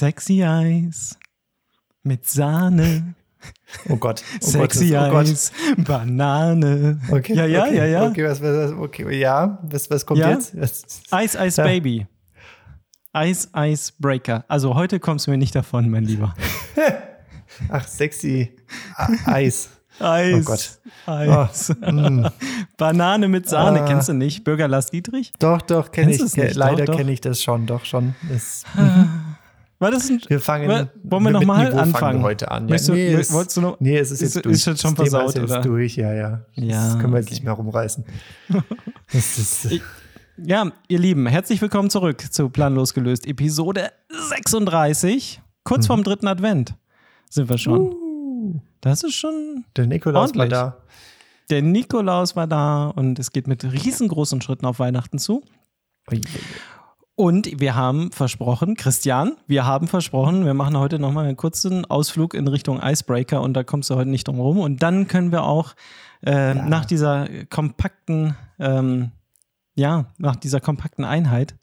Sexy Eis mit Sahne. Oh Gott. Oh Sexy Gott, oh Eis, Banane. Okay, Ja, ja, okay, ja, ja. Okay, was, was, okay, ja, was, was kommt Ja? jetzt? Eis, Eis, Ja. Baby. Eis, Eis, Breaker. Also heute kommst du mir nicht davon, mein Lieber. ach, sexy A- Eis. Eis. Oh Gott. Eis. Mm. Banane mit Sahne, Ah. kennst du nicht? Bürger Lars Dietrich? Doch, doch, kenne Kennst ich. Leider kenne ich das schon, doch schon. Das, War das ein. wir fangen Wa- wollen wir mit noch mal Niveau fangen anfangen? heute an. Ja, du- nee, es, wolltest du noch- nee, es ist ist- jetzt durch. ist jetzt schon das Thema versaut, ist jetzt oder? durch, ja, ja. Ja, Das können wir jetzt okay. nicht mehr rumreißen. Ist, Ich- Ja, ihr Lieben, herzlich willkommen zurück zu Planlos gelöst, Episode 36. Kurz vorm dritten Advent sind wir schon. uh, Das ist schon. der Nikolaus war da. Der Nikolaus war da und es geht mit riesengroßen Schritten auf Weihnachten zu. Ui, Und wir haben versprochen, Christian, wir haben versprochen, wir machen heute nochmal einen kurzen Ausflug in Richtung Icebreaker und da kommst du heute nicht drum rum. Und dann können wir auch äh, nach dieser kompakten, ähm, ja, nach dieser kompakten Einheit,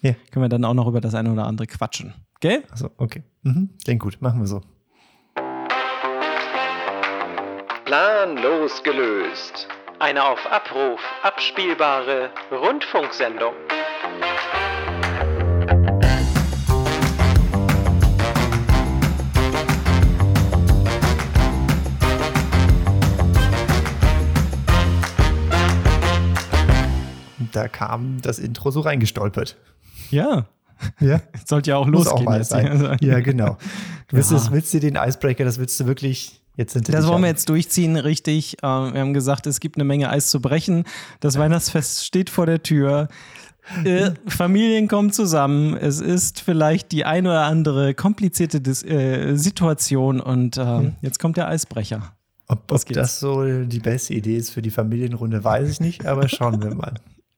Ja. können wir dann auch noch über das eine oder andere quatschen. Gell? Also, okay. Mhm. Klingt gut, machen wir so. Planlos gelöst. Eine auf Abruf abspielbare Rundfunksendung. Da kam das Intro so reingestolpert. Ja, Ja, sollte ja auch muss losgehen. auch jetzt sein. hier. Ja, genau. Du willst, Ja. willst du den Icebreaker, das willst du wirklich, Das wollen wir jetzt durchziehen, richtig. Äh, Wir haben gesagt, es gibt eine Menge Eis zu brechen. Das Weihnachtsfest steht vor der Tür. Äh, Familien kommen zusammen. Es ist vielleicht die ein oder andere komplizierte Dis äh, Situation und äh, jetzt kommt der Eisbrecher. Ob, ob das so die beste Idee ist für die Familienrunde, weiß ich nicht, aber schauen wir mal.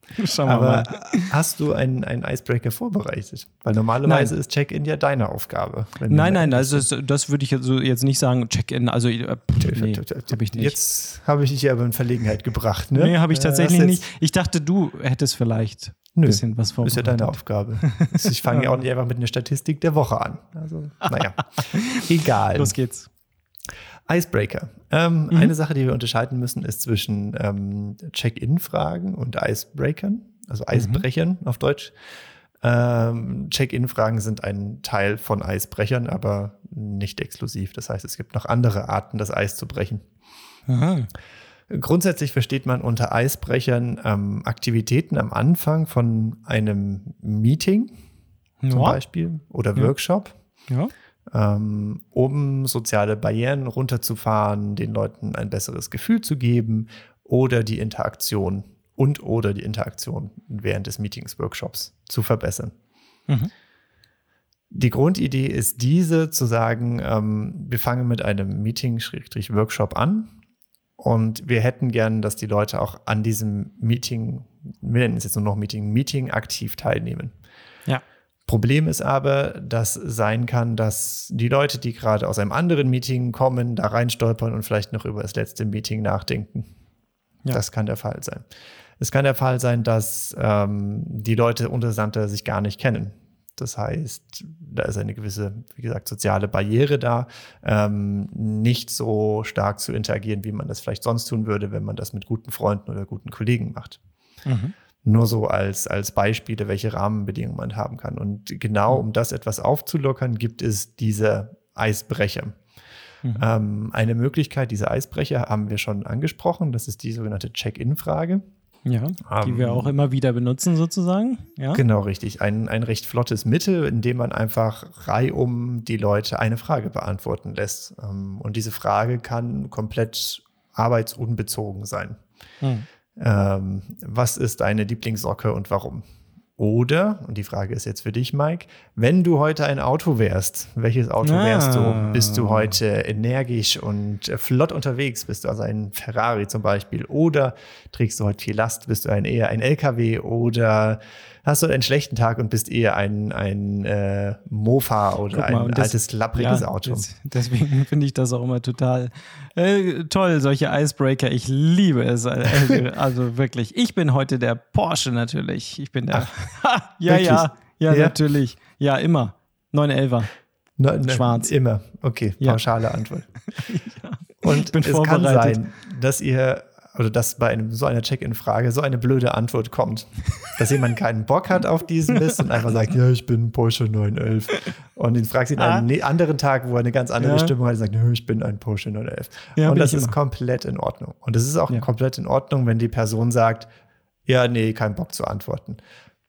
Schauen wir Aber mal. hast du einen, einen Icebreaker vorbereitet? Weil normalerweise Nein. ist Check-in ja deine Aufgabe. Nein, nein, also das, das würde ich jetzt, so jetzt nicht sagen. Check-in, also äh, nee, habe ich nicht. Jetzt habe ich dich aber in Verlegenheit gebracht, ne? nee, habe ich Äh, tatsächlich nicht. Ich dachte, du hättest vielleicht ein bisschen was Ist ja vorbereitet. deine Aufgabe. Also Ich fange ja auch nicht einfach mit einer Statistik der Woche an. Also, naja, egal. Los geht's. Icebreaker. Ähm, Mhm. Eine Sache, die wir unterscheiden müssen, ist zwischen ähm, Check-in-Fragen und Icebreakern, also Eisbrechern auf Deutsch. Ähm, Check-in-Fragen sind ein Teil von Eisbrechern, aber nicht exklusiv. Das heißt, es gibt noch andere Arten, das Eis zu brechen. Aha. Grundsätzlich versteht man unter Eisbrechern ähm, Aktivitäten am Anfang von einem Meeting zum Ja. Beispiel oder Ja. Workshop Ja. Ähm, um soziale Barrieren runterzufahren, den Leuten ein besseres Gefühl zu geben oder die Interaktion und oder die Interaktion während des Meetings, Workshops zu verbessern. Mhm. Die Grundidee ist diese, zu sagen, ähm, wir fangen mit einem Meeting-Workshop an und wir hätten gern, dass die Leute auch an diesem Meeting, wir nennen es jetzt nur noch Meeting, Meeting aktiv teilnehmen. Ja. Problem ist aber, dass sein kann, dass die Leute, die gerade aus einem anderen Meeting kommen, da reinstolpern und vielleicht noch über das letzte Meeting nachdenken. Ja. Das kann der Fall sein. Es kann der Fall sein, dass ähm, die Leute untereinander sich gar nicht kennen. Das heißt, da ist eine gewisse, wie gesagt, soziale Barriere da, ähm, nicht so stark zu interagieren, wie man das vielleicht sonst tun würde, wenn man das mit guten Freunden oder guten Kollegen macht. Mhm. Nur so als, als Beispiele, welche Rahmenbedingungen man haben kann. Und genau um das etwas aufzulockern, gibt es diese Eisbrecher. Mhm. Ähm, eine Möglichkeit, diese Eisbrecher haben wir schon angesprochen. Das ist die sogenannte Check-in-Frage. Ja, die Ähm, wir auch immer wieder benutzen, sozusagen. Ja. Genau, richtig. Ein, ein recht flottes Mittel, in dem man einfach reihum die Leute eine Frage beantworten lässt. Ähm, und diese Frage kann komplett arbeitsunbezogen sein. Hm. Ähm, was ist deine Lieblingssocke und warum? Oder, und die Frage ist jetzt für dich, Mike, wenn du heute ein Auto wärst, welches Auto wärst Ah. du? Bist du heute energisch und flott unterwegs? Bist du also ein Ferrari zum Beispiel? Oder trägst du heute viel Last? Bist du ein, eher ein LKW? Oder hast du einen schlechten Tag und bist eher ein, ein äh, Mofa oder mal, ein das- altes, klappriges Ja, Auto? des- deswegen finde ich das auch immer total äh, toll, solche Icebreaker. Ich liebe es. Also, also wirklich. Ich bin heute der Porsche natürlich. Ich bin der. Ja, ja, ja, Ja? natürlich. Ja, immer. 911er. Na, na, Schwarz. Immer. Okay, Ja. pauschale Antwort. ja. Und bin es kann sein, dass ihr oder dass bei einem, so einer Check-in-Frage so eine blöde Antwort kommt, dass jemand keinen Bock hat auf diesen Mist und einfach sagt, ja, ich bin Porsche 911. Und ihn fragt sie an einem ne- anderen Tag, wo er eine ganz andere Ah. Ja. Stimmung hat, und sagt, ich bin ein Porsche 911. Ja, und das ist immer. komplett in Ordnung. Und es ist auch Ja. komplett in Ordnung, wenn die Person sagt, ja, nee, kein Bock zu antworten.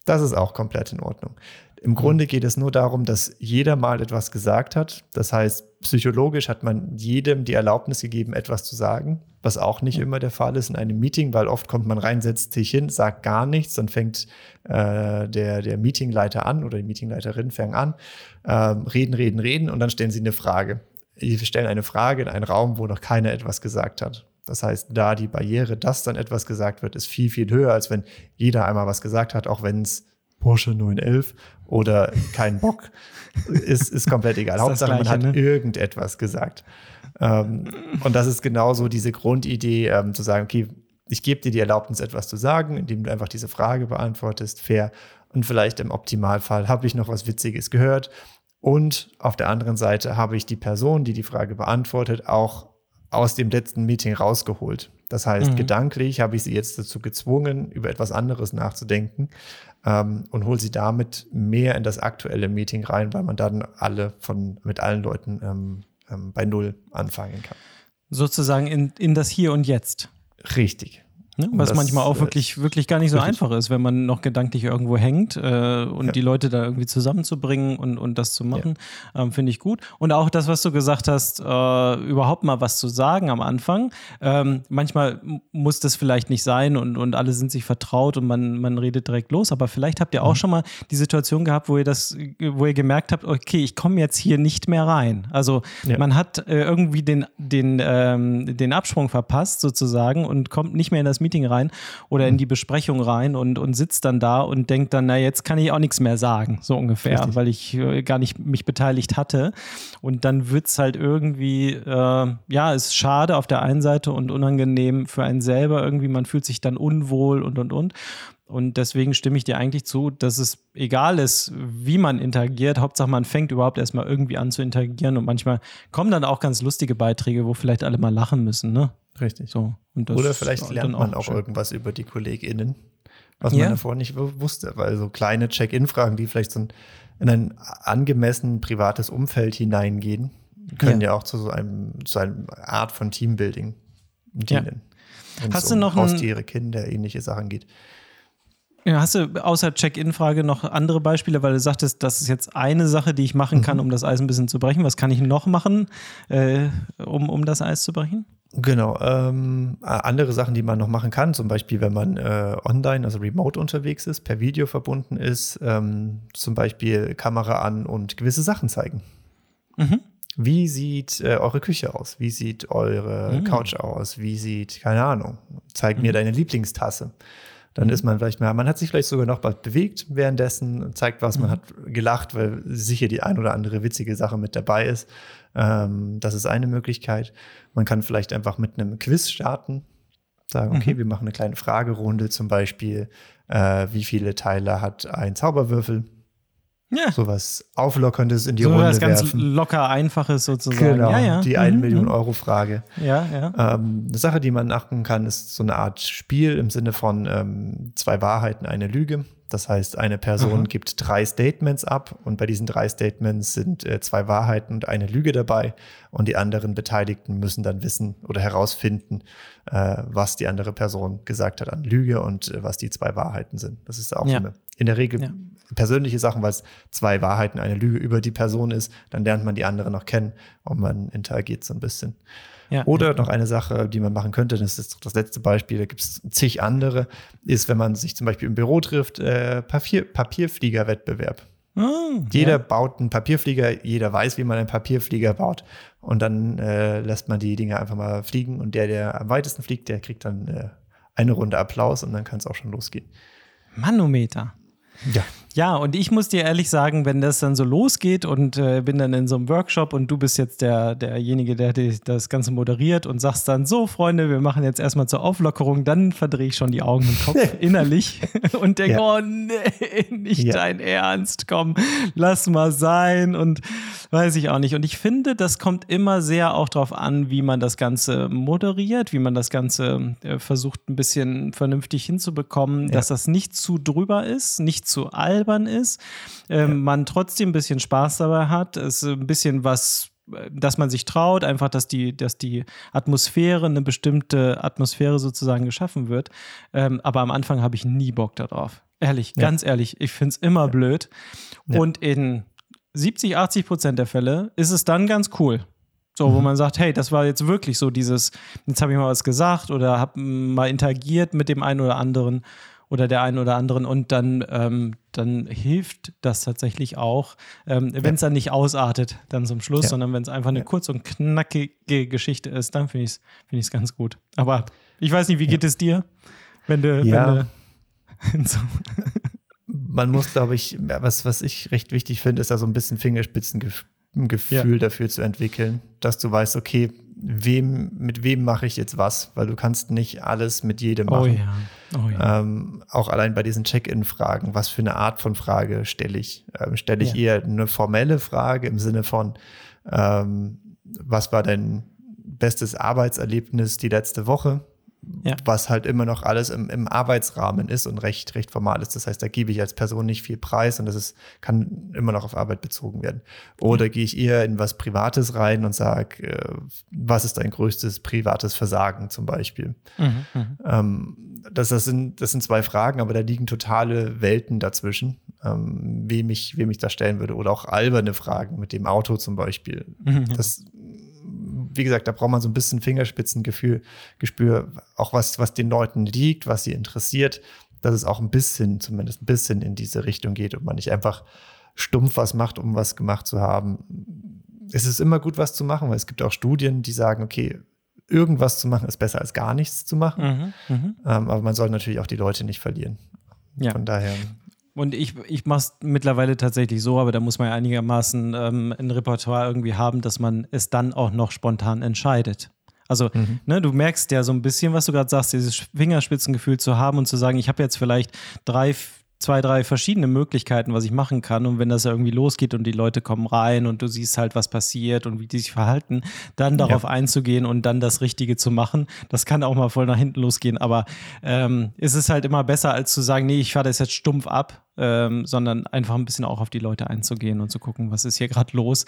Das ist auch komplett in Ordnung. Im Mhm. Grunde geht es nur darum, dass jeder mal etwas gesagt hat. Das heißt, psychologisch hat man jedem die Erlaubnis gegeben, etwas zu sagen, was auch nicht immer der Fall ist in einem Meeting, weil oft kommt man rein, setzt sich hin, sagt gar nichts, dann fängt äh, der, der Meetingleiter an oder die Meetingleiterin fängt an, ähm, reden, reden, reden und dann stellen sie eine Frage. Sie stellen eine Frage in einen Raum, wo noch keiner etwas gesagt hat. Das heißt, da die Barriere, dass dann etwas gesagt wird, ist viel, viel höher, als wenn jeder einmal was gesagt hat, auch wenn es Porsche 911 oder kein Bock ist, ist komplett egal. Ist Hauptsache, man Gleiche, hat ne? irgendetwas gesagt. Ähm, und das ist genauso diese Grundidee, ähm, zu sagen, okay, ich gebe dir die Erlaubnis, etwas zu sagen, indem du einfach diese Frage beantwortest, fair. Und vielleicht im Optimalfall habe ich noch was Witziges gehört. Und auf der anderen Seite habe ich die Person, die die Frage beantwortet, auch aus dem letzten Meeting rausgeholt. Das heißt, Mhm. gedanklich habe ich sie jetzt dazu gezwungen, über etwas anderes nachzudenken ähm, und hole sie damit mehr in das aktuelle Meeting rein, weil man dann alle von mit allen Leuten ähm, ähm, bei Null anfangen kann. Sozusagen in, in das Hier und Jetzt. Richtig. Ne? Was das, manchmal auch äh, wirklich, wirklich gar nicht so richtig. einfach ist, wenn man noch gedanklich irgendwo hängt äh, und Ja. die Leute da irgendwie zusammenzubringen und, und das zu machen, ähm, finde ich gut. Und auch das, was du gesagt hast, äh, überhaupt mal was zu sagen am Anfang. Ähm, manchmal muss das vielleicht nicht sein und, und alle sind sich vertraut und man, man redet direkt los, aber vielleicht habt ihr Mhm. auch schon mal die Situation gehabt, wo ihr das, wo ihr gemerkt habt, okay, ich komme jetzt hier nicht mehr rein. Also Ja. man hat äh, irgendwie den, den, ähm, den Absprung verpasst sozusagen und kommt nicht mehr in das Meeting rein oder Mhm. in die Besprechung rein und, und sitzt dann da und denkt dann, na jetzt kann ich auch nichts mehr sagen, so ungefähr, Richtig. weil ich äh, gar nicht mich beteiligt hatte. Und dann wird es halt irgendwie, äh, ja, ist schade auf der einen Seite und unangenehm für einen selber irgendwie, man fühlt sich dann unwohl und und und. Und deswegen stimme ich dir eigentlich zu, dass es egal ist, wie man interagiert. Hauptsache, man fängt überhaupt erstmal irgendwie an zu interagieren. Und manchmal kommen dann auch ganz lustige Beiträge, wo vielleicht alle mal lachen müssen. Ne? Richtig. So. Und das Oder vielleicht lernt man auch schön. irgendwas über die KollegInnen, was Ja. man davor nicht wusste. Weil so kleine Check-in-Fragen, die vielleicht so ein, in ein angemessen privates Umfeld hineingehen, können ja, auch zu so einem, zu einer Art von Teambuilding dienen. Wenn Hast du um noch ein- Haustiere, Kinder, ähnliche Sachen geht. Ja, hast du außer Check-in-Frage noch andere Beispiele, weil du sagtest, das ist jetzt eine Sache, die ich machen Mhm. kann, um das Eis ein bisschen zu brechen. Was kann ich noch machen, äh, um, um das Eis zu brechen? Genau. Ähm, äh, andere Sachen, die man noch machen kann, zum Beispiel, wenn man äh, online, also remote unterwegs ist, per Video verbunden ist, ähm, zum Beispiel Kamera an und gewisse Sachen zeigen. Mhm. Wie sieht äh, eure Küche aus? Wie sieht eure Mhm. Couch aus? Wie sieht, keine Ahnung, zeig mir Mhm. deine Lieblingstasse. Dann Mhm. ist man vielleicht mal, man hat sich vielleicht sogar noch bald bewegt währenddessen, zeigt was, man Mhm. hat gelacht, weil sicher die ein oder andere witzige Sache mit dabei ist. Ähm, das ist eine Möglichkeit. Man kann vielleicht einfach mit einem Quiz starten. Sagen, okay, Mhm. wir machen eine kleine Fragerunde, zum Beispiel, äh, wie viele Teile hat ein Zauberwürfel? Ja, Sowas Auflockerndes in die so Runde was ganz werfen. locker Einfaches sozusagen. Genau, ja, ja. die 1 Mhm, Million mhm. Euro Frage. Ja, ja. Ähm, eine Sache, die man achten kann, ist so eine Art Spiel im Sinne von ähm, zwei Wahrheiten, eine Lüge. Das heißt, eine Person Aha. gibt drei Statements ab und bei diesen drei Statements sind äh, zwei Wahrheiten und eine Lüge dabei und die anderen Beteiligten müssen dann wissen oder herausfinden, äh, was die andere Person gesagt hat an Lüge und äh, was die zwei Wahrheiten sind. Das ist auch Ja. eine, in der Regel Ja. persönliche Sachen, weil es zwei Wahrheiten, eine Lüge über die Person ist, dann lernt man die andere noch kennen und man interagiert so ein bisschen. ja. Oder noch eine Sache, die man machen könnte, das ist das letzte Beispiel, da gibt es zig andere, ist, wenn man sich zum Beispiel im Büro trifft, äh, Papier, Papierfliegerwettbewerb. Ah, Jeder ja. baut einen Papierflieger, jeder weiß, wie man einen Papierflieger baut. Und dann äh, lässt man die Dinge einfach mal fliegen und der, der am weitesten fliegt, der kriegt dann äh, eine Runde Applaus und dann kann es auch schon losgehen. Manometer. Ja. Ja, und ich muss dir ehrlich sagen, wenn das dann so losgeht und äh, bin dann in so einem Workshop und du bist jetzt der, derjenige, der das Ganze moderiert und sagst dann, so Freunde, wir machen jetzt erstmal zur Auflockerung, dann verdrehe ich schon die Augen im Kopf innerlich und denke, ja. oh nee, nicht ja. dein Ernst, komm, lass mal sein und weiß ich auch nicht. Und ich finde, das kommt immer sehr auch darauf an, wie man das Ganze moderiert, wie man das Ganze äh, versucht ein bisschen vernünftig hinzubekommen, ja. dass das nicht zu drüber ist, nicht zu alt albern ist, ähm, ja. man trotzdem ein bisschen Spaß dabei hat, es ein bisschen was dass man sich traut, einfach, dass die, dass die Atmosphäre, eine bestimmte Atmosphäre sozusagen geschaffen wird. Ähm, aber am Anfang habe ich nie Bock darauf. Ehrlich, ja. ganz ehrlich, ich finde es immer ja. blöd. Ja. Und in 70, 80 Prozent der Fälle ist es dann ganz cool. So, mhm. wo man sagt, hey, das war jetzt wirklich so dieses, jetzt habe ich mal was gesagt oder habe mal interagiert mit dem einen oder anderen oder der einen oder anderen und dann, ähm, dann hilft das tatsächlich auch, ähm, wenn es ja. dann nicht ausartet, dann zum Schluss, ja. sondern wenn es einfach eine ja. kurz und knackige Geschichte ist, dann finde ich es find ganz gut. Aber ich weiß nicht, wie geht es dir, wenn du, ja. Wenn du Man muss, glaube ich, was, was ich recht wichtig finde, ist da so ein bisschen Fingerspitzengefühl dafür zu entwickeln, dass du weißt, okay, wem, mit wem mache ich jetzt was, weil du kannst nicht alles mit jedem oh machen. Oh ja. Oh ja. Ähm, auch allein bei diesen Check-in-Fragen, was für eine Art von Frage stelle ich? Ähm, stelle ich ja. eher eine formelle Frage im Sinne von, ähm, was war dein bestes Arbeitserlebnis die letzte Woche? ja. was halt immer noch alles im, im, Arbeitsrahmen ist und recht, recht formal ist. Das heißt, da gebe ich als Person nicht viel Preis und das ist, kann immer noch auf Arbeit bezogen werden. Oder gehe ich eher in was Privates rein und sage, äh, was ist dein größtes privates Versagen zum Beispiel? Mhm, mhm, ähm, das, das, sind, das sind zwei Fragen, aber da liegen totale Welten dazwischen, ähm, wem, ich, wem ich da stellen würde. Oder auch alberne Fragen mit dem Auto zum Beispiel. Mhm. Das wie gesagt, da braucht man so ein bisschen Fingerspitzengefühl, Gespür, auch was, was den Leuten liegt, was sie interessiert, dass es auch ein bisschen, zumindest ein bisschen in diese Richtung geht und man nicht einfach stumpf was macht, um was gemacht zu haben. Es ist immer gut, was zu machen, weil es gibt auch Studien, die sagen, okay, irgendwas zu machen ist besser als gar nichts zu machen. Mhm, mhm. ähm, aber man soll natürlich auch die Leute nicht verlieren. Ja. Von daher und ich, ich mache es mittlerweile tatsächlich so, aber da muss man ja einigermaßen ähm, ein Repertoire irgendwie haben, dass man es dann auch noch spontan entscheidet. Also, mhm. ne, du merkst ja so ein bisschen, was du gerade sagst, dieses Fingerspitzengefühl zu haben und zu sagen, ich habe jetzt vielleicht drei, zwei, drei verschiedene Möglichkeiten, was ich machen kann. Und wenn das ja irgendwie losgeht und die Leute kommen rein und du siehst halt, was passiert und wie die sich verhalten, dann darauf ja. einzugehen und dann das Richtige zu machen, das kann auch mal voll nach hinten losgehen. Aber ähm, es ist halt immer besser, als zu sagen, nee, ich fahre das jetzt stumpf ab ähm, sondern einfach ein bisschen auch auf die Leute einzugehen und zu gucken, was ist hier gerade los.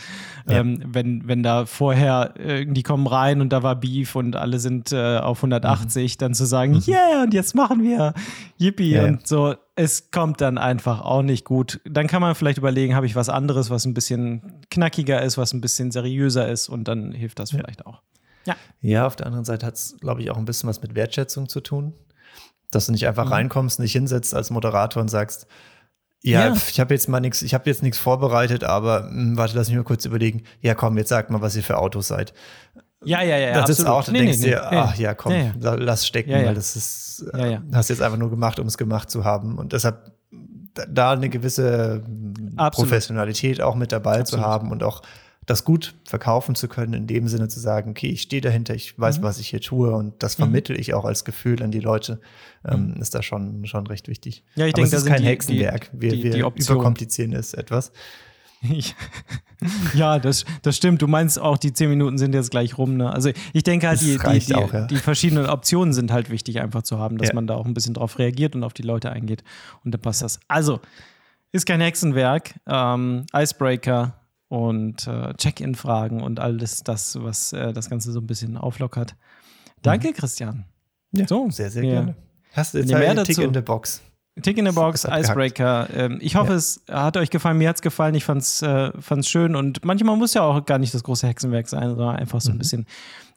Ja. Ähm, wenn, wenn da vorher äh, die kommen rein und da war Beef und alle sind äh, auf 180, mhm. dann zu sagen, mhm. yeah, und jetzt machen wir Yippie ja, und so. Es kommt dann einfach auch nicht gut. Dann kann man vielleicht überlegen, habe ich was anderes, was ein bisschen knackiger ist, was ein bisschen seriöser ist und dann hilft das vielleicht auch. Ja. ja, auf der anderen Seite hat es, glaube ich, auch ein bisschen was mit Wertschätzung zu tun. Dass du nicht einfach mhm. reinkommst, nicht hinsetzt als Moderator und sagst, ja, ja. ich habe jetzt mal nichts, ich habe jetzt nichts vorbereitet, aber mh, hm, warte, lass mich mal kurz überlegen. Ja, komm, jetzt sagt mal, was ihr für Autos seid. Ja, ja, ja. Das absolut. ist auch, da nee, denkst nee, dir, nee, ach ja, komm, ja, ja. lass stecken, weil das ist, äh, hast jetzt einfach nur gemacht, um es gemacht zu haben. Und deshalb da eine gewisse absolut. Professionalität auch mit dabei absolut. zu haben und auch das gut verkaufen zu können, in dem Sinne zu sagen, okay, ich stehe dahinter, ich weiß, mhm. was ich hier tue und das mhm. vermittel ich auch als Gefühl an die Leute, ähm, mhm. ist da schon, schon recht wichtig. Ja, ich denke, das ist kein die, Hexenwerk. Wir, die, wir überkomplizieren es etwas. ja, das, das stimmt. Du meinst auch, die zehn Minuten sind jetzt gleich rum. Ne? Also ich denke halt, die, die, die, auch, ja. die, verschiedenen Optionen sind halt wichtig einfach zu haben, dass ja. man da auch ein bisschen drauf reagiert und auf die Leute eingeht. Und dann passt das. Also, ist kein Hexenwerk. Ähm, Icebreaker und äh, Check-in-Fragen und alles das, was äh, das Ganze so ein bisschen auflockert. Danke, mhm. Christian. Ja, so, sehr, sehr ja. gerne. Hast du jetzt mehr einen Tick in the Box? Tick in the Box, Icebreaker. Ähm, ich hoffe, ja. es hat euch gefallen. Mir hat es gefallen. Ich fand es äh, schön. Und manchmal muss ja auch gar nicht das große Hexenwerk sein, sondern einfach so ein mhm. bisschen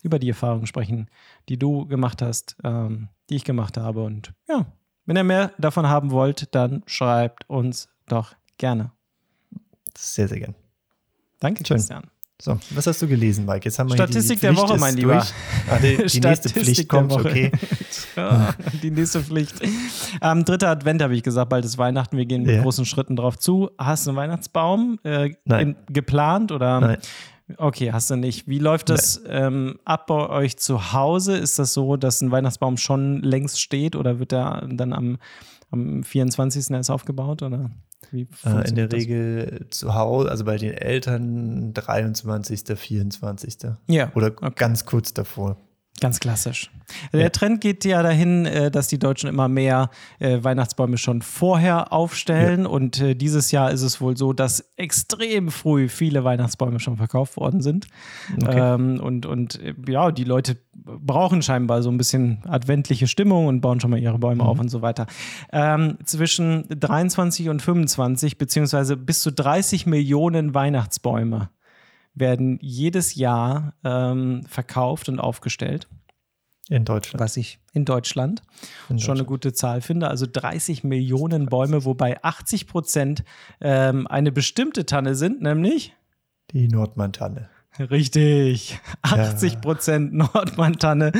über die Erfahrungen sprechen, die du gemacht hast, ähm, die ich gemacht habe. Und ja, wenn ihr mehr davon haben wollt, dann schreibt uns doch gerne. Sehr, sehr gerne. Danke, Schön. Christian. So, was hast du gelesen, Mike? Jetzt haben wir Statistik der Woche, mein Lieber. Ah, die, die nächste Pflicht kommt, okay. die nächste Pflicht. Ähm, dritter Advent habe ich gesagt, bald ist Weihnachten, wir gehen mit Ja. großen Schritten drauf zu. Hast du einen Weihnachtsbaum äh, in, geplant oder? Nein. Okay, hast du nicht. Wie läuft das ähm, ab bei euch zu Hause? Ist das so, dass ein Weihnachtsbaum schon längst steht oder wird der dann am, am 24. erst aufgebaut? Oder Äh, in der das? Regel zu Hause, also bei den Eltern 23., 24. Ja, Oder okay. ganz kurz davor. Ganz klassisch. Der Ja. Trend geht ja dahin, äh, dass die Deutschen immer mehr äh, Weihnachtsbäume schon vorher aufstellen. Und äh, dieses Jahr ist es wohl so, dass extrem früh viele Weihnachtsbäume schon verkauft worden sind. Okay. Ähm, und und ja, die Leute brauchen scheinbar so ein bisschen adventliche Stimmung und bauen schon mal ihre Bäume auf und so weiter. Ähm, zwischen 23 und 25, beziehungsweise bis zu 30 Millionen Weihnachtsbäume werden jedes Jahr ähm, verkauft und aufgestellt, In Deutschland. was ich in Deutschland In schon eine gute Zahl finde. Also 30 Millionen Bäume, wobei 80 Prozent ähm, eine bestimmte Tanne sind, nämlich Die Nordmantanne. Richtig. 80 Prozent Nordmantanne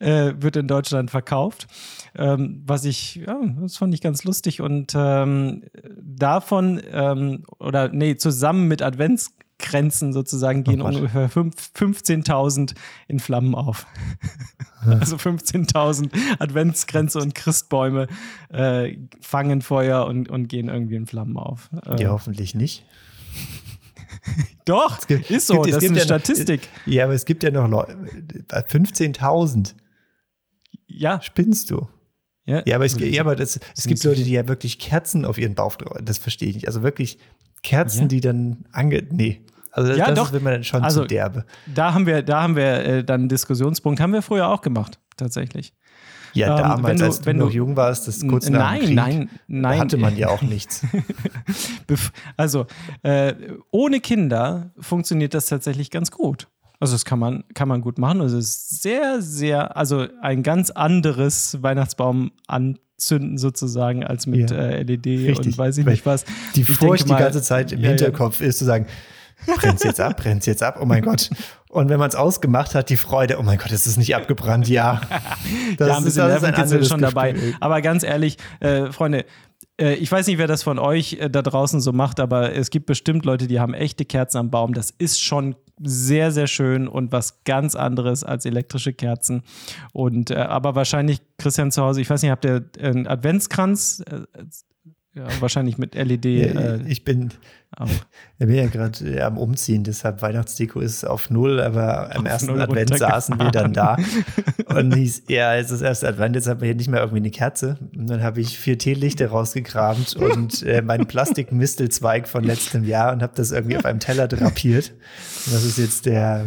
äh, wird in Deutschland verkauft. Ähm, was ich, ja, das fand ich ganz lustig. Und ähm, davon, ähm, oder nee, zusammen mit Adventskränzen sozusagen gehen Oh ungefähr fünf- 15.000 in Flammen auf. also 15.000 Adventskränze und Christbäume äh, fangen Feuer und, und gehen irgendwie in Flammen auf. Äh, Ja, hoffentlich nicht. Doch, gibt- ist so, gibt- es das ist gibt eine ja noch- Statistik. Ja, aber es gibt ja noch Leute. 15.000. Ja, Spinnst du? ja. Ja, aber es, ja, aber das, es gibt Leute, die ja wirklich Kerzen auf ihren Bauch drauf. Das verstehe ich nicht. Also wirklich Kerzen, Ja. die dann ange. Nee. Also das, Ja, das doch. ist, wenn man dann schon Also, zu derbe. Da haben wir, da haben wir äh, dann einen Diskussionspunkt. Haben wir früher auch gemacht, tatsächlich. Ja, ähm, damals, wenn du- als du wenn noch du- jung warst, das kurz nach nein, dem Krieg, nein, nein. hatte man ja auch nichts. Also, äh, ohne Kinder funktioniert das tatsächlich ganz gut. Also, das kann man, kann man gut machen. Also, es ist sehr, sehr, also ein ganz anderes Weihnachtsbaum anzünden sozusagen als mit Ja. äh, LED Richtig. und weiß ich Weil nicht was. Die Ich Furcht mal- die ganze Zeit im Ja, ja. Hinterkopf ist zu sagen, brennt's jetzt ab, brennt's jetzt ab, oh mein Gott. Und wenn man es ausgemacht hat, die Freude, oh mein Gott, ist es nicht abgebrannt, ja. Das ja, ein bisschen Nervenkitzel anderes ist schon dabei. Aber ganz ehrlich, äh, Freunde, äh, ich weiß nicht, wer das von euch äh, da draußen so macht, aber es gibt bestimmt Leute, die haben echte Kerzen am Baum. Das ist schon sehr, sehr schön und was ganz anderes als elektrische Kerzen. Und äh, aber wahrscheinlich, Christian zu Hause, ich weiß nicht, habt ihr einen Adventskranz? Ja, wahrscheinlich mit LED. Ja, Äh, ich bin, auch. ich bin ja gerade äh, am Umziehen, deshalb Weihnachtsdeko ist auf null, aber am Auf ersten Advent saßen wir dann da und hieß, ja, es ist erst Advent, jetzt haben wir hier nicht mehr irgendwie eine Kerze. Und dann habe ich vier Teelichter rausgekramt und äh, meinen Plastikmistelzweig von letztem Jahr und habe das irgendwie auf einem Teller drapiert. Und das ist jetzt der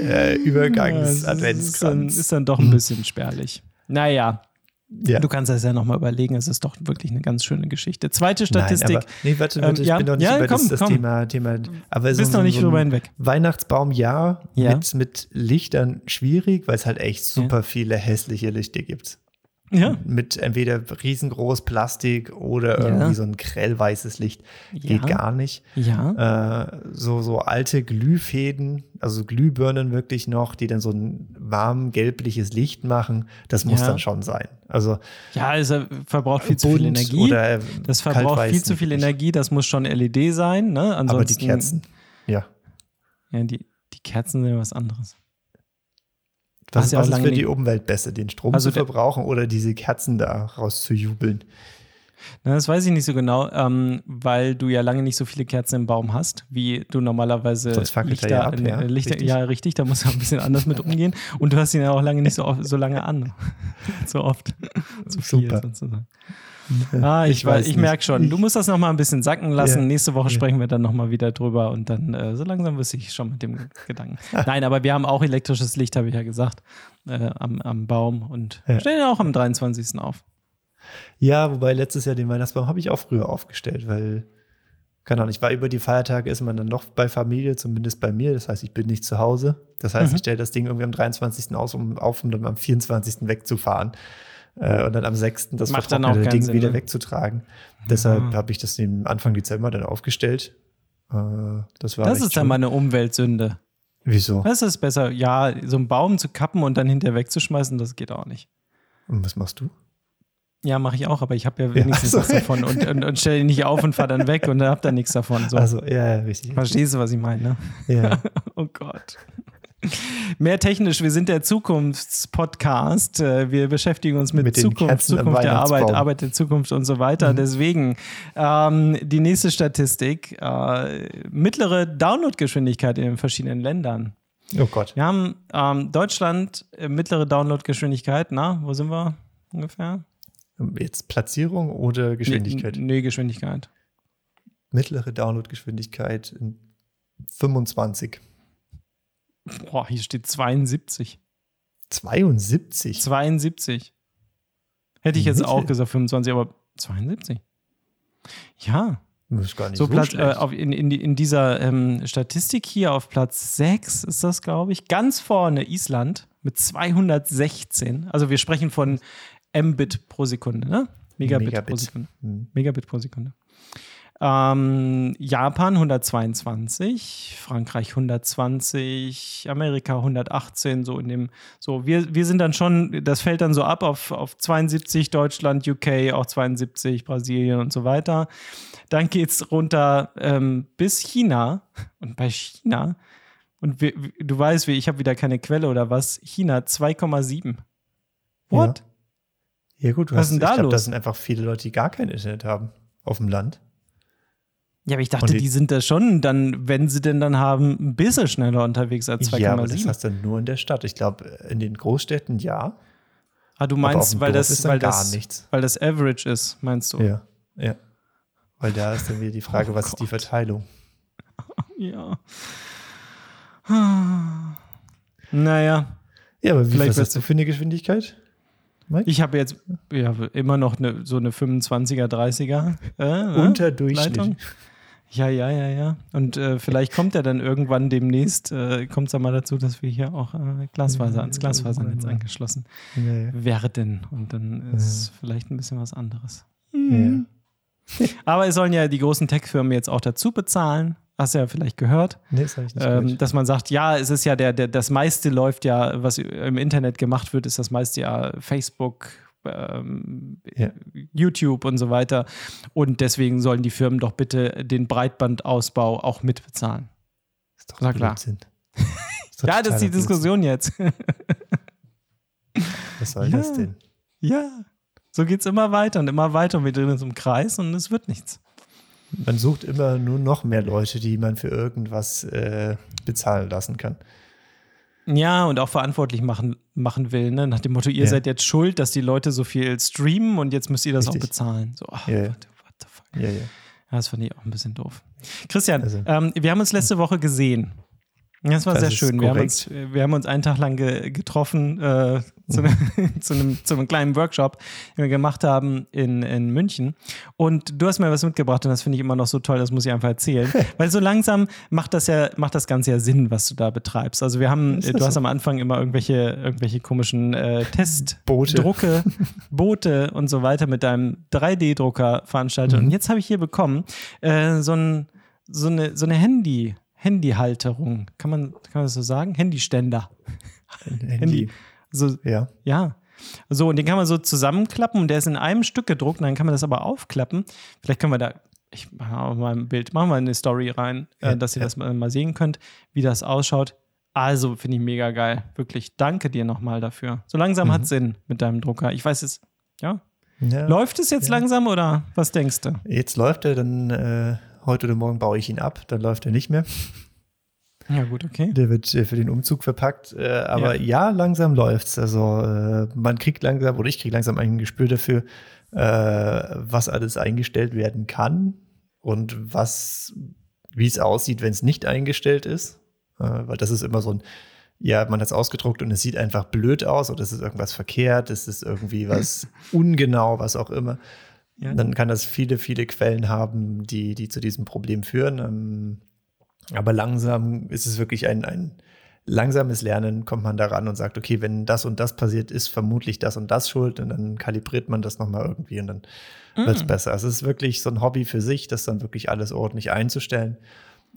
äh, Ja, es ist, ist, dann, Übergangs-Adventskranz. ist dann doch ein bisschen spärlich. Naja, Ja. du kannst das ja nochmal überlegen. Es ist doch wirklich eine ganz schöne Geschichte. Zweite Statistik. Nein, aber, nee, warte, warte, Ähm, ich ja, bin noch nicht ja, über komm, das, das komm. Thema, Thema. Aber Bist noch nicht ein drüber hinweg. Weihnachtsbaum, ja, Ja. Mit, mit Lichtern schwierig, weil es halt echt super viele hässliche Lichter gibt. Ja. Mit entweder riesengroß Plastik oder Ja. irgendwie so ein grellweißes Licht. Geht Ja. gar nicht. Ja. Äh, so, so alte Glühfäden, also Glühbirnen wirklich noch, die dann so ein warm gelbliches Licht machen, das muss dann schon sein. Also Ja, es äh, verbraucht viel zu viel Energie. Das verbraucht viel zu viel. Energie. Das muss schon LED sein. Ne? Ansonsten, Aber die Kerzen, ja. Ja, die, die Kerzen sind ja was anderes. Was, ja was ist für die Umwelt besser, den Strom Also zu verbrauchen oder diese Kerzen da rauszujubeln? Na, das weiß ich nicht so genau, ähm, weil du ja lange nicht so viele Kerzen im Baum hast, wie du normalerweise er Lichter, ja ab, ja, äh, Lichter richtig. ja richtig, da musst du ein bisschen anders mit umgehen und du hast ihn ja auch lange nicht so, oft, so lange an, so oft, zu viel Super. sozusagen. Ah, ich, Ich weiß, ich merke schon. Du musst das noch mal ein bisschen sacken lassen. Ja. Nächste Woche sprechen wir dann noch mal wieder drüber und dann äh, so langsam wüsste ich schon mit dem Gedanken. Nein, aber wir haben auch elektrisches Licht, habe ich ja gesagt, äh, am, am Baum und Ja. stellen ja auch am 23. auf. Ja, wobei letztes Jahr den Weihnachtsbaum habe ich auch früher aufgestellt, weil, keine Ahnung, ich war über die Feiertage, ist man dann noch bei Familie, zumindest bei mir. Das heißt, ich bin nicht zu Hause. Das heißt, Mhm. ich stelle das Ding irgendwie am 23. aus, um auf, um dann am 24. wegzufahren. Äh, und dann am 6. das Macht vertrocknete Ding Sinn, wieder ne? wegzutragen. Deshalb habe ich das Anfang Dezember dann aufgestellt. Äh, das war Das ist dann schön. mal eine Umweltsünde. Wieso? Das ist besser, ja, so einen Baum zu kappen und dann hinterher wegzuschmeißen, das geht auch nicht. Und was machst du? Ja, mache ich auch, aber ich habe ja wenigstens ja, was davon und, und, und stelle ihn nicht auf und fahre dann weg und dann hab da nichts davon. So. Also, ja, ja, richtig. Verstehst du, was ich meine? Ne? Ja. oh Gott. Mehr technisch, wir sind der Zukunftspodcast. Äh, wir beschäftigen uns mit, mit Zukunft, Zukunft der Arbeit, Arbeit der Zukunft und so weiter. Mhm. Deswegen ähm, die nächste Statistik: äh, mittlere Downloadgeschwindigkeit in den verschiedenen Ländern. Oh Gott. Wir haben ähm, Deutschland äh, mittlere Downloadgeschwindigkeit. Na, wo sind wir ungefähr? Jetzt Platzierung oder Geschwindigkeit? Nee, nee Geschwindigkeit. Mittlere Downloadgeschwindigkeit 25. Boah, hier steht 72. 72? 72. Hätte ich jetzt auch gesagt 25, aber 72. Ja. Das ist gar nicht so, so Platz, äh, auf, in, in, in, dieser ähm, Statistik hier auf Platz 6 ist das, glaube ich. Ganz vorne Island mit 216. Also wir sprechen von Mbit pro Sekunde, ne? Megabit, Megabit. pro Sekunde. Mhm. Megabit pro Sekunde. Ähm, Japan 122, Frankreich 120, Amerika 118, so in dem, so, wir, wir sind dann schon, das fällt dann so ab auf, auf 72, Deutschland, UK auch 72, Brasilien und so weiter. Dann geht es runter ähm, bis China. Und bei China, und wir, du weißt, wie, ich habe wieder keine Quelle oder was, China 2,7. What? Ja. ja, gut, was hast, denn da ich glaub, los? Das sind einfach viele Leute, die gar kein Internet haben auf dem Land. Ja, aber ich dachte, die, die, sind da schon dann, wenn sie denn dann haben, ein bisschen schneller unterwegs als 2,7. Ja, aber das hast du nur in der Stadt. Ich glaube, in den Großstädten ja. Ah, du meinst, weil das, weil, das, nichts. weil das Average ist, meinst du? Ja, ja. Weil da ist dann wieder die Frage, oh was Gott. ist die Verteilung? Ja. Naja. Ja, aber wie Vielleicht was hast du für eine Geschwindigkeit? Mike? Ich habe jetzt ja, immer noch eine, so eine 25er, 30er. Äh, Unterdurchschnitt. Leitung. Ja, ja, ja, ja. Und äh, vielleicht kommt er dann irgendwann demnächst, äh, kommt es ja mal dazu, dass wir hier auch äh, Glasfaser ans Glasfasernetz angeschlossen werden. Und dann ist vielleicht ein bisschen was anderes. Mhm. Aber es sollen ja die großen Tech-Firmen jetzt auch dazu bezahlen. Hast du ja vielleicht gehört. Nee, das habe ich nicht ähm, Dass man sagt, ja, es ist ja der, der, das meiste läuft ja, was im Internet gemacht wird, ist das meiste ja Facebook, ähm, ja. YouTube und so weiter. Und deswegen sollen die Firmen doch bitte den Breitbandausbau auch mitbezahlen. Ist doch Na klar. Ist ja, das ist die Diskussion jetzt. Was soll ja. das denn? Ja, so geht es immer weiter und immer weiter und wir drehen uns im Kreis und es wird nichts. Man sucht immer nur noch mehr Leute, die man für irgendwas äh, bezahlen lassen kann. Ja, und auch verantwortlich machen, machen will, ne? nach dem Motto, ihr ja. seid jetzt schuld, dass die Leute so viel streamen und jetzt müsst ihr das Richtig. auch bezahlen. So, ach, ja, what, what the fuck. Ja, ja. Das fand ich auch ein bisschen doof. Christian, also. ähm, wir haben uns letzte Woche gesehen. Das war das sehr schön. Wir haben, uns, wir haben uns einen Tag lang ge getroffen äh, zu, ne, zu, einem, zu, einem, kleinen Workshop, den wir gemacht haben in, in München. Und du hast mir was mitgebracht und das finde ich immer noch so toll, das muss ich einfach erzählen. Weil so langsam macht das ja, macht das Ganze ja Sinn, was du da betreibst. Also wir haben, du hast so? am Anfang immer irgendwelche, irgendwelche komischen äh, Testdrucke, Boote und so weiter mit deinem 3D-Drucker veranstaltet. Mhm. Und jetzt habe ich hier bekommen äh, so, ein, so eine, so eine Handy- Handyhalterung. Kann man, kann man das so sagen? Handyständer. Handy. Handy. So, ja. Ja. So, und den kann man so zusammenklappen und der ist in einem Stück gedruckt und dann kann man das aber aufklappen. Vielleicht können wir da, ich mache mal ein Bild, machen wir eine Story rein, äh, ja, äh, dass ihr ja. das mal, mal sehen könnt, wie das ausschaut. Also finde ich mega geil. Wirklich, danke dir nochmal dafür. So langsam mhm. hat Sinn mit deinem Drucker. Ich weiß es, ja. ja. Läuft es jetzt langsam oder was denkst du? Jetzt läuft er, dann äh, heute oder morgen baue ich ihn ab, dann läuft er nicht mehr. Ja, gut, okay. Der wird äh, für den Umzug verpackt. Äh, aber ja. ja, langsam läuft's. Also äh, man kriegt langsam, oder ich kriege langsam ein Gespür dafür, was alles eingestellt werden kann und was, wie es aussieht, wenn es nicht eingestellt ist. Weil das ist immer so ein, ja, man hat es ausgedruckt und es sieht einfach blöd aus oder es ist irgendwas verkehrt, es ist irgendwie was ungenau, was auch immer. Ja. Dann kann das viele, viele Quellen haben, die, die zu diesem Problem führen. Ähm, aber langsam ist es wirklich ein, ein langsames Lernen, kommt man daran und sagt, okay, wenn das und das passiert, ist vermutlich das und das schuld und dann kalibriert man das nochmal irgendwie und dann mm. wird es besser. Also es ist wirklich so ein Hobby für sich, das dann wirklich alles ordentlich einzustellen.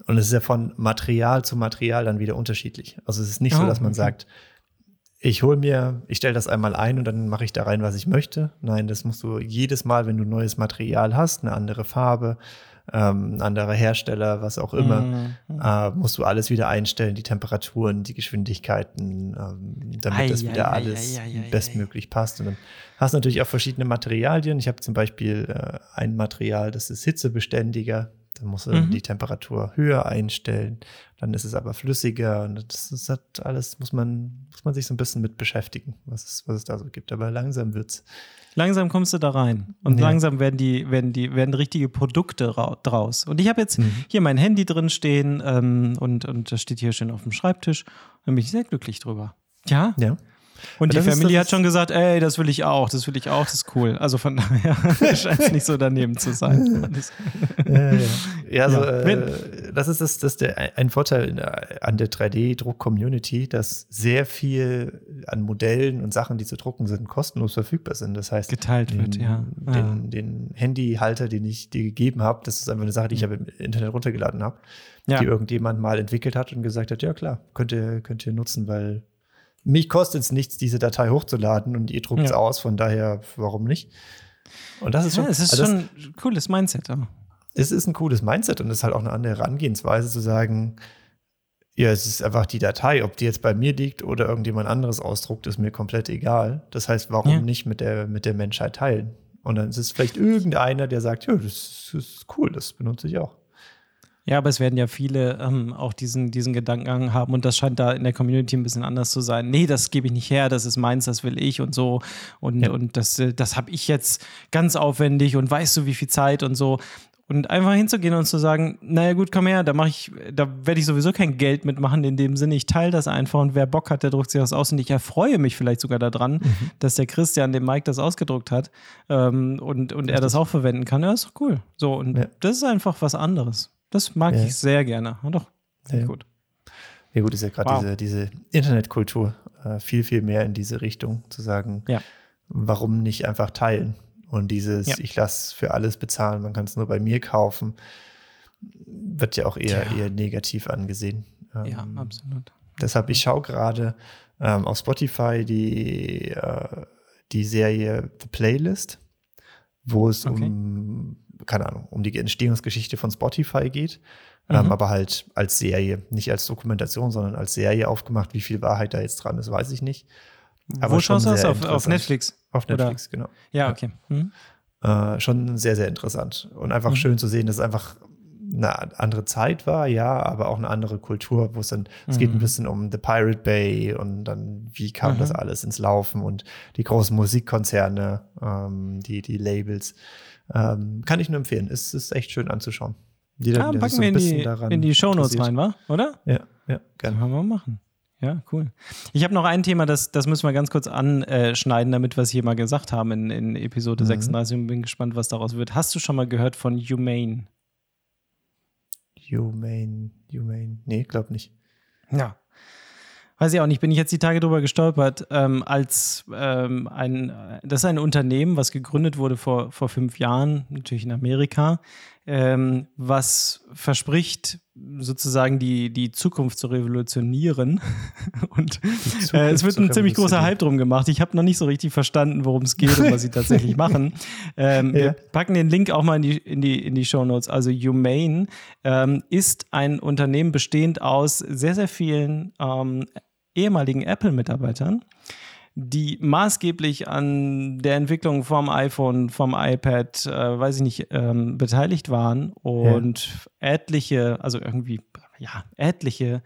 Und es ist ja von Material zu Material dann wieder unterschiedlich. Also es ist nicht oh, so, dass man okay. sagt, ich hole mir, ich stelle das einmal ein und dann mache ich da rein, was ich möchte. Nein, das musst du jedes Mal, wenn du neues Material hast, eine andere Farbe, ähm, ein anderer Hersteller, was auch immer, mhm. äh, musst du alles wieder einstellen, die Temperaturen, die Geschwindigkeiten, ähm, damit ei, das wieder ei, alles ei, bestmöglich passt. Und dann hast du natürlich auch verschiedene Materialien. Ich habe zum Beispiel äh, ein Material, das ist hitzebeständiger. Dann musst du mhm. die Temperatur höher einstellen. Dann ist es aber flüssiger. Und das, das hat alles, muss man, muss man sich so ein bisschen mit beschäftigen, was es, was es da so gibt. Aber langsam wird es Langsam kommst du da rein und ja. langsam werden die, werden die, werden richtige Produkte draus. Und ich habe jetzt mhm. hier mein Handy drin stehen ähm, und, und das steht hier schön auf dem Schreibtisch. Da bin ich sehr glücklich drüber. Ja. Ja. Und die Family hat schon gesagt, ey, das will ich auch, das will ich auch, das ist cool. Also von daher scheint es nicht so daneben zu sein. ja, ja. ja, also ja. Äh, das ist das, das der, ein Vorteil an der 3D-Druck-Community, dass sehr viel an Modellen und Sachen, die zu drucken sind, kostenlos verfügbar sind. Das heißt, geteilt wird, den, ja. Den, den Handyhalter, den ich dir gegeben habe, das ist einfach eine Sache, die ich mhm. im Internet runtergeladen habe, die irgendjemand mal entwickelt hat und gesagt hat, ja klar, könnt ihr, könnt ihr nutzen, weil mich kostet es nichts, diese Datei hochzuladen und ihr druckt es ja. aus, von daher, warum nicht? Und das ist schon, ja, es ist also schon ein cooles Mindset. Ja. Es ist ein cooles Mindset und es ist halt auch eine andere Herangehensweise zu sagen, ja, es ist einfach die Datei, ob die jetzt bei mir liegt oder irgendjemand anderes ausdruckt, ist mir komplett egal. Das heißt, warum ja. nicht mit der, mit der Menschheit teilen? Und dann ist es vielleicht irgendeiner, der sagt, ja, das ist cool, das benutze ich auch. Ja, aber es werden ja viele ähm, auch diesen, diesen Gedankengang haben und das scheint da in der Community ein bisschen anders zu sein. Nee, das gebe ich nicht her, das ist meins, das will ich und so. Und, ja. und das, äh, das habe ich jetzt ganz aufwendig und weißt du, wie viel Zeit und so. Und einfach hinzugehen und zu sagen, naja gut, komm her, da mache ich, da werde ich sowieso kein Geld mitmachen in dem Sinne. Ich teile das einfach und wer Bock hat, der druckt sich das aus. Und ich erfreue mich vielleicht sogar daran, mhm. dass der Christian dem Mike das ausgedruckt hat ähm, und, und er das auch verwenden kann. Ja, ist doch cool. So, und ja. das ist einfach was anderes. Das mag ja. ich sehr gerne. Ja, doch, ja. gut. Ja gut, ist ja gerade wow. diese, diese Internetkultur äh, viel, viel mehr in diese Richtung zu sagen, ja. warum nicht einfach teilen? Und dieses, ja. ich lasse für alles bezahlen, man kann es nur bei mir kaufen, wird ja auch eher, eher negativ angesehen. Ähm, ja, absolut. Deshalb, ich schaue gerade ähm, auf Spotify die, äh, die Serie The Playlist, wo es okay. um keine Ahnung, um die Entstehungsgeschichte von Spotify geht. Ähm, mhm. Ähm, aber halt als Serie, nicht als Dokumentation, sondern als Serie aufgemacht. Wie viel Wahrheit da jetzt dran ist, weiß ich nicht. Aber Wo schaust du das? Auf, auf, Netflix? Auf Netflix, Oder? genau. Ja, okay. Mhm. Äh, schon sehr, sehr interessant. Und einfach mhm. schön zu sehen, dass es einfach eine andere Zeit war, ja, aber auch eine andere Kultur, wo es dann, es geht ein mhm. bisschen um The Pirate Bay und dann, wie kam das mhm. alles ins Laufen und die großen Musikkonzerne, ähm, die, die Labels. Ähm, kann ich nur empfehlen. Es ist echt schön anzuschauen. Jeder, ja, packen so wir in die, in die Shownotes rein, wa? oder? Ja, ja, gerne. Können wir machen. Ja, cool. Ich habe noch ein Thema, das, das müssen wir ganz kurz anschneiden, damit wir es hier mal gesagt haben in, in Episode mhm. 36 und bin gespannt, was daraus wird. Hast du schon mal gehört von Humane? Humane, Humane, nee, glaub nicht. Ja, weiß ich auch nicht, bin ich jetzt die Tage drüber gestolpert, ähm, als ähm, ein, das ist ein Unternehmen, was gegründet wurde vor, vor fünf Jahren, natürlich in Amerika, ähm, was verspricht, sozusagen die, die Zukunft zu revolutionieren. Und äh, es wird ein ziemlich großer Hype drum gemacht. Ich habe noch nicht so richtig verstanden, worum es geht und was sie tatsächlich machen. Ähm, ja. Wir packen den Link auch mal in die, in die, in die Show Notes. Also Humane ähm, ist ein Unternehmen bestehend aus sehr, sehr vielen ähm, ehemaligen Apple-Mitarbeitern, die maßgeblich an der Entwicklung vom iPhone, vom iPad, äh, weiß ich nicht, ähm, beteiligt waren und ja. etliche, also irgendwie, ja, etliche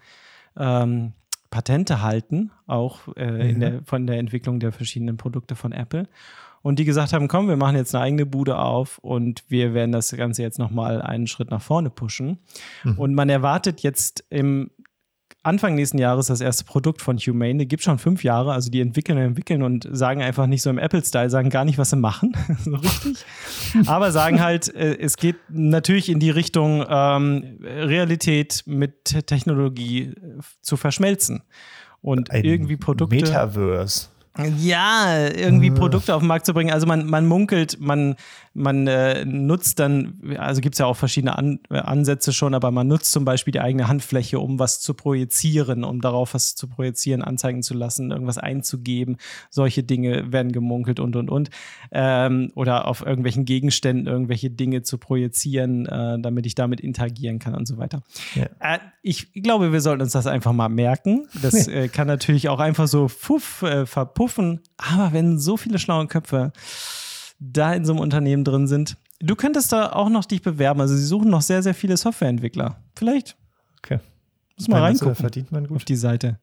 ähm, Patente halten, auch äh, ja. der, von der Entwicklung der verschiedenen Produkte von Apple. Und die gesagt haben, komm, wir machen jetzt eine eigene Bude auf und wir werden das Ganze jetzt nochmal einen Schritt nach vorne pushen. Mhm. Und man erwartet jetzt im Anfang nächsten Jahres das erste Produkt von Humane. Die gibt schon fünf Jahre, also die entwickeln und entwickeln und sagen einfach nicht so im Apple-Style, sagen gar nicht, was sie machen, so richtig. Aber sagen halt, äh, es geht natürlich in die Richtung, ähm, Realität mit Technologie äh, zu verschmelzen. Und Ein irgendwie Produkte. Metaverse. Ja, irgendwie Produkte auf den Markt zu bringen. Also man, man munkelt, man, man äh, nutzt dann, also gibt es ja auch verschiedene An Ansätze schon, aber man nutzt zum Beispiel die eigene Handfläche, um was zu projizieren, um darauf was zu projizieren, anzeigen zu lassen, irgendwas einzugeben. Solche Dinge werden gemunkelt und und und. Ähm, oder auf irgendwelchen Gegenständen irgendwelche Dinge zu projizieren, äh, damit ich damit interagieren kann und so weiter. Ja. Äh, ich glaube, wir sollten uns das einfach mal merken. Das äh, kann natürlich auch einfach so puff, äh, verpuffen. Aber wenn so viele schlaue Köpfe da in so einem Unternehmen drin sind, du könntest da auch noch dich bewerben. Also sie suchen noch sehr, sehr viele Softwareentwickler. Vielleicht. Okay. Muss mal reingucken. verdient man gut. Auf die Seite.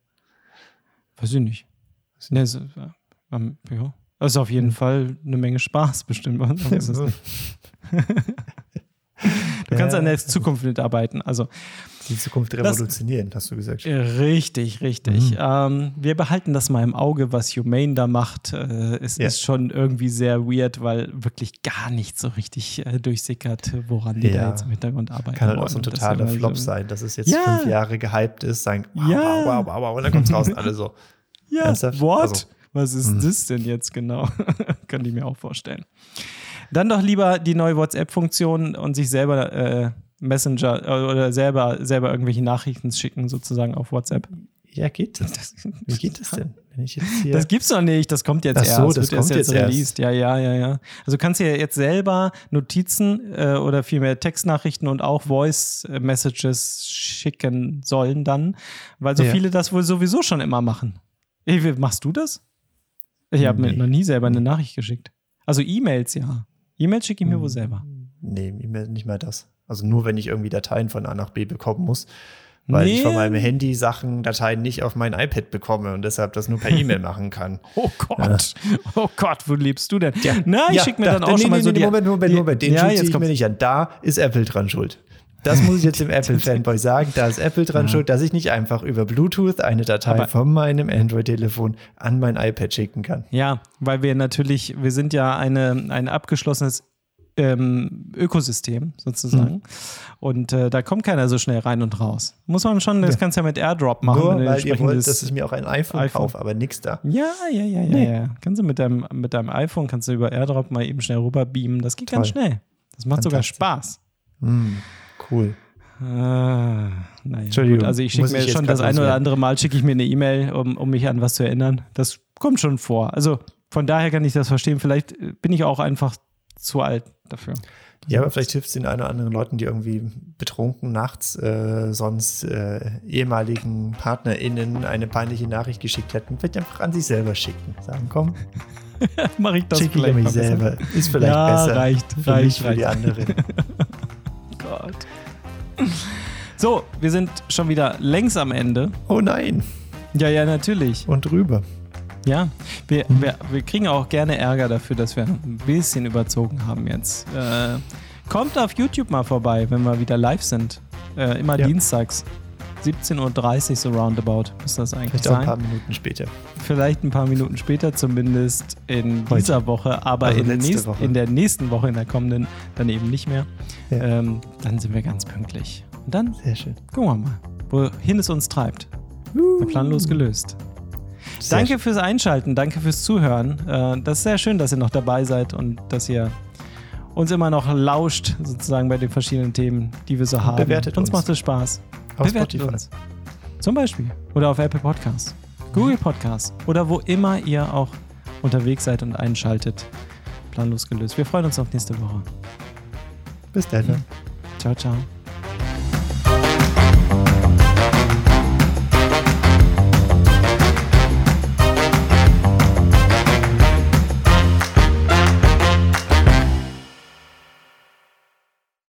Weiß ich nicht. Nee, so, ähm, ja. Das ist auf jeden hm. Fall eine Menge Spaß, bestimmt. Du kannst an der Zukunft mitarbeiten. Also die Zukunft revolutionieren, das, hast du gesagt. Richtig, richtig. Mhm. Ähm, wir behalten das mal im Auge, was Humane da macht. Äh, es ja. ist schon irgendwie sehr weird, weil wirklich gar nicht so richtig äh, durchsickert, woran die ja. da jetzt im Hintergrund arbeiten. Kann halt auch so ein totaler Flop sein, dass es jetzt ja. fünf Jahre gehypt ist, sagen, wow, wow, wow, wow, wow, und dann kommt es raus und alle so. Ja, Ernsthaft? what? Also, was ist mhm. das denn jetzt genau? Kann ich mir auch vorstellen. Dann doch lieber die neue WhatsApp-Funktion und sich selber äh, Messenger äh, oder selber, selber irgendwelche Nachrichten schicken, sozusagen auf WhatsApp. Ja, geht das? Wie geht das denn? Wenn ich jetzt hier das gibt's doch nicht, das kommt jetzt Ach so, erst. das kommt jetzt, jetzt released. Ja, ja, ja, ja. Also du kannst ja jetzt selber Notizen äh, oder vielmehr Textnachrichten und auch Voice Messages schicken sollen dann, weil so ja. viele das wohl sowieso schon immer machen. Wie machst du das? Ich habe nee. mir noch nie selber eine Nachricht geschickt. Also E-Mails, ja. E-Mails schicke ich mir wohl hm. selber. Nee, E-Mail nicht mal das. Also nur, wenn ich irgendwie Dateien von A nach B bekommen muss. Weil nee. ich von meinem Handy Sachen, Dateien nicht auf mein iPad bekomme und deshalb das nur per E-Mail machen kann. Oh Gott, ja. oh Gott, wo lebst du denn? Ja. Na, ich ja, schicke mir dann auch nee, schon mal nee, so die, Moment, Moment, Moment, den ja, schuld ich mir nicht an. Da ist Apple dran schuld. Das muss ich jetzt dem Apple-Fanboy sagen. Da ist Apple dran schuld, dass ich nicht einfach über Bluetooth eine Datei Aber von meinem Android-Telefon an mein iPad schicken kann. Ja, weil wir natürlich, wir sind ja eine, ein abgeschlossenes ähm, Ökosystem sozusagen. Mhm. Und äh, da kommt keiner so schnell rein und raus. Muss man schon, das ja. kannst du ja mit AirDrop machen. Nur weil ihr wollt, dass ich mir auch ein iPhone, iPhone. kaufe, aber nichts da. Ja, ja, ja, ja, nee. ja. Kannst du mit deinem, mit deinem iPhone, kannst du über AirDrop mal eben schnell rüber beamen. Das geht Toll. ganz schnell. Das macht sogar Spaß. Mhm. Cool. Ah, naja, Entschuldigung. Gut, also ich schicke mir schon das ein oder andere Mal schicke ich mir eine E-Mail, um, um mich an was zu erinnern. Das kommt schon vor. Also von daher kann ich das verstehen. Vielleicht bin ich auch einfach zu alt dafür. Ja, aber vielleicht hilft es den einen oder anderen Leuten, die irgendwie betrunken nachts äh, sonst äh, ehemaligen PartnerInnen eine peinliche Nachricht geschickt hätten, vielleicht einfach an sich selber schicken. Sagen, komm, mache ich das Schicke ich mich selber. Ist vielleicht ja, besser. Reicht, für reicht, mich, für reicht. die anderen. Gott. So, wir sind schon wieder längs am Ende. Oh nein. Ja, ja, natürlich. Und drüber. Ja, wir, mhm. wir, wir, kriegen auch gerne Ärger dafür, dass wir ein bisschen überzogen haben jetzt. Äh, kommt auf YouTube mal vorbei, wenn wir wieder live sind. Äh, immer ja. dienstags. 17.30 Uhr so roundabout muss das eigentlich Vielleicht sein. ein paar Minuten später. Vielleicht ein paar Minuten später, zumindest in Heute. dieser Woche, aber also in, der nächst, Woche. in, der nächsten Woche, in der kommenden, dann eben nicht mehr. Ja. Ähm, dann sind wir ganz pünktlich. Und dann Sehr schön. gucken wir mal, wohin es uns treibt. Uh. Planlos gelöst. Sehr danke schön. fürs Einschalten, danke fürs Zuhören. Äh, das ist sehr schön, dass ihr noch dabei seid und dass ihr uns immer noch lauscht, sozusagen bei den verschiedenen Themen, die wir so haben. Bewertet uns. Uns macht es Spaß. Auf Bewertet Spotify. uns. Zum Beispiel. Oder auf Apple Podcasts, Google Podcasts oder wo immer ihr auch unterwegs seid und einschaltet. Planlos gelöst. Wir freuen uns auf nächste Woche. Bis dann. Ciao, ciao.